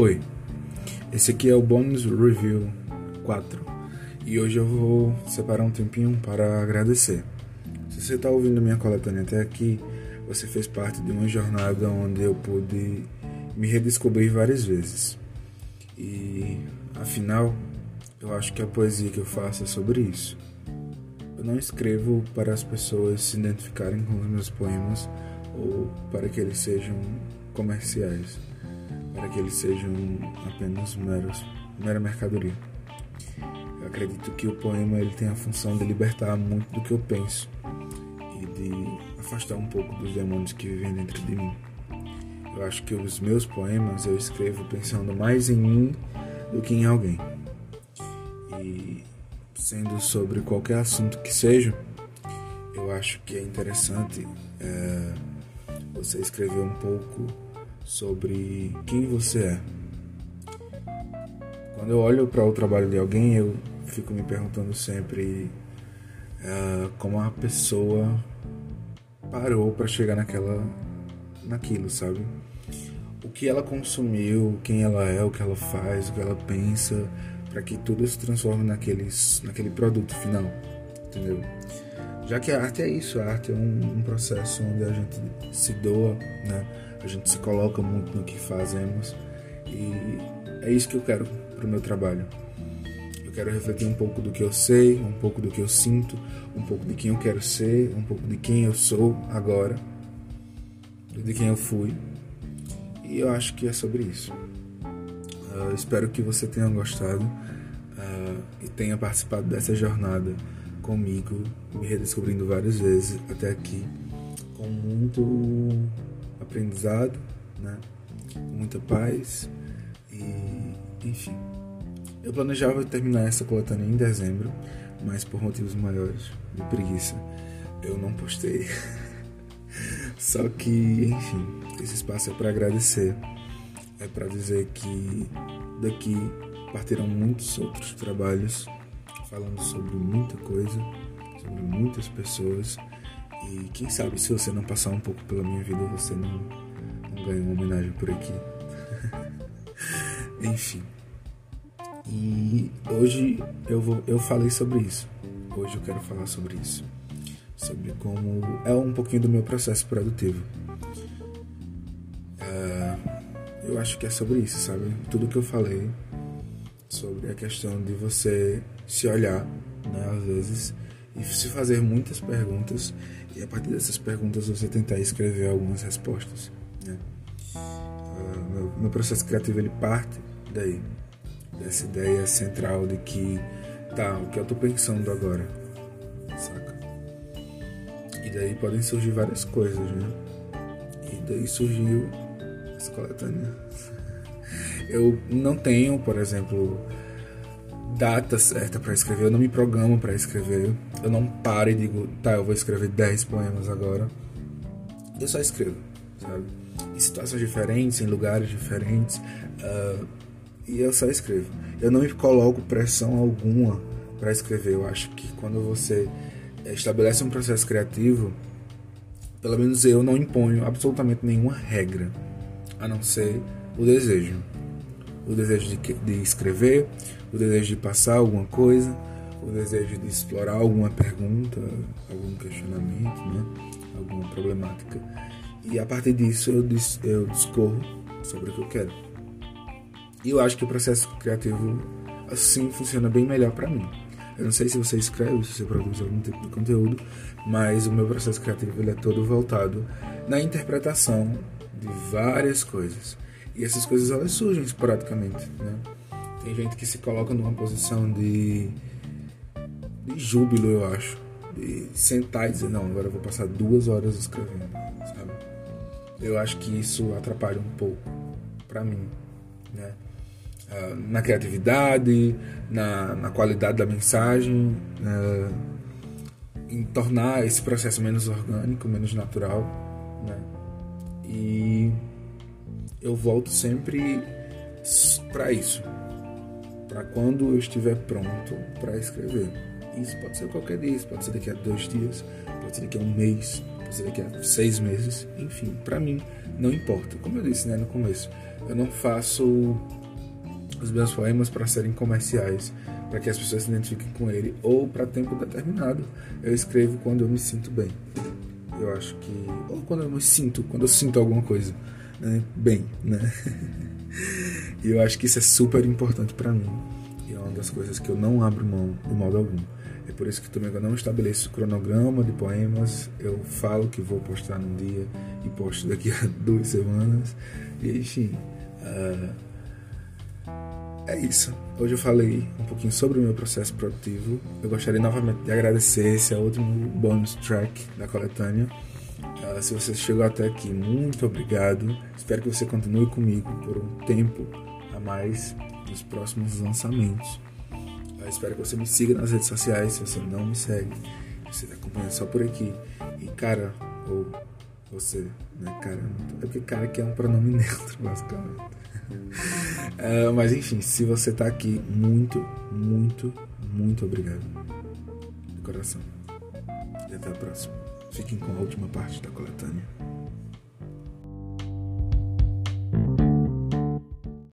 Oi, esse aqui é o Bônus Review 4 e hoje eu vou separar um tempinho para agradecer. Se você está ouvindo minha coletânea até aqui, você fez parte de uma jornada onde eu pude me redescobrir várias vezes. E afinal, eu acho que a poesia que eu faço é sobre isso. Eu não escrevo para as pessoas se identificarem com os meus poemas ou para que eles sejam comerciais para que eles sejam apenas meros, mera mercadoria. Eu acredito que o poema ele tem a função de libertar muito do que eu penso e de afastar um pouco dos demônios que vivem dentro de mim. Eu acho que os meus poemas eu escrevo pensando mais em mim do que em alguém. E sendo sobre qualquer assunto que seja, eu acho que é interessante é, você escrever um pouco sobre quem você é. Quando eu olho para o trabalho de alguém, eu fico me perguntando sempre uh, como a pessoa parou para chegar naquela, naquilo, sabe? O que ela consumiu, quem ela é, o que ela faz, o que ela pensa, para que tudo se transforme naqueles, naquele produto final, entendeu? Já que a arte é isso, a arte é um, um processo onde a gente se doa, né? A gente se coloca muito no que fazemos e é isso que eu quero para o meu trabalho. Eu quero refletir um pouco do que eu sei, um pouco do que eu sinto, um pouco de quem eu quero ser, um pouco de quem eu sou agora, de quem eu fui. E eu acho que é sobre isso. Uh, espero que você tenha gostado uh, e tenha participado dessa jornada comigo, me redescobrindo várias vezes até aqui, com muito aprendizado, né? muita paz e enfim. Eu planejava terminar essa coletânea em dezembro, mas por motivos maiores de preguiça eu não postei. Só que, enfim, esse espaço é para agradecer, é para dizer que daqui partirão muitos outros trabalhos falando sobre muita coisa, sobre muitas pessoas e quem sabe se você não passar um pouco pela minha vida, você não, não ganha uma homenagem por aqui. Enfim. E hoje eu, vou, eu falei sobre isso. Hoje eu quero falar sobre isso. Sobre como é um pouquinho do meu processo produtivo. Uh, eu acho que é sobre isso, sabe? Tudo que eu falei sobre a questão de você se olhar, né, às vezes, e se fazer muitas perguntas e a partir dessas perguntas você tentar escrever algumas respostas. Né? Uh, meu, meu, processo criativo ele parte daí, dessa ideia central de que tá, o que eu estou pensando agora, saca? E daí podem surgir várias coisas, né? E daí surgiu essa coletânea. Eu não tenho, por exemplo, data certa para escrever, eu não me programo para escrever. Eu não paro e digo, tá, eu vou escrever 10 poemas agora. Eu só escrevo, sabe? Em situações diferentes, em lugares diferentes. Uh, e eu só escrevo. Eu não me coloco pressão alguma para escrever. Eu acho que quando você estabelece um processo criativo, pelo menos eu não imponho absolutamente nenhuma regra, a não ser o desejo. O desejo de, de escrever, o desejo de passar alguma coisa, o desejo de explorar alguma pergunta, algum questionamento, né? alguma problemática. E a partir disso eu, dis eu discorro sobre o que eu quero. E eu acho que o processo criativo assim funciona bem melhor para mim. Eu não sei se você escreve, se você produz algum tipo de conteúdo, mas o meu processo criativo ele é todo voltado na interpretação de várias coisas. E essas coisas elas surgem esporadicamente, né? Tem gente que se coloca numa posição de, de júbilo, eu acho. De sentar e dizer, não, agora eu vou passar duas horas escrevendo, sabe? Eu acho que isso atrapalha um pouco para mim, né? Uh, na criatividade, na, na, qualidade da mensagem, uh, em tornar esse processo menos orgânico, menos natural, né? E eu volto sempre para isso, para quando eu estiver pronto para escrever. Isso pode ser qualquer dia, pode ser daqui a dois dias, pode ser daqui a um mês, pode ser daqui a seis meses, enfim, para mim não importa. Como eu disse né, no começo, eu não faço os meus poemas para serem comerciais, para que as pessoas se identifiquem com ele, ou para tempo determinado. Eu escrevo quando eu me sinto bem. Eu acho que. Ou quando eu me sinto, quando eu sinto alguma coisa né, bem, né? e eu acho que isso é super importante para mim. E é uma das coisas que eu não abro mão de modo algum. É por isso que também eu não estabeleço cronograma de poemas. Eu falo que vou postar num dia e posto daqui a duas semanas. E enfim. Uh, é isso. Hoje eu falei um pouquinho sobre o meu processo produtivo. Eu gostaria novamente de agradecer esse é outro bonus track da coletânea. Se você chegou até aqui, muito obrigado. Espero que você continue comigo por um tempo a mais nos próximos lançamentos. Uh, espero que você me siga nas redes sociais. Se você não me segue, você está acompanhando só por aqui. E cara, ou você, né, cara, é porque cara que é um pronome neutro, basicamente. uh, mas enfim, se você tá aqui, muito, muito, muito obrigado. De coração. E até a próxima. Fiquem com a última parte da coletânea.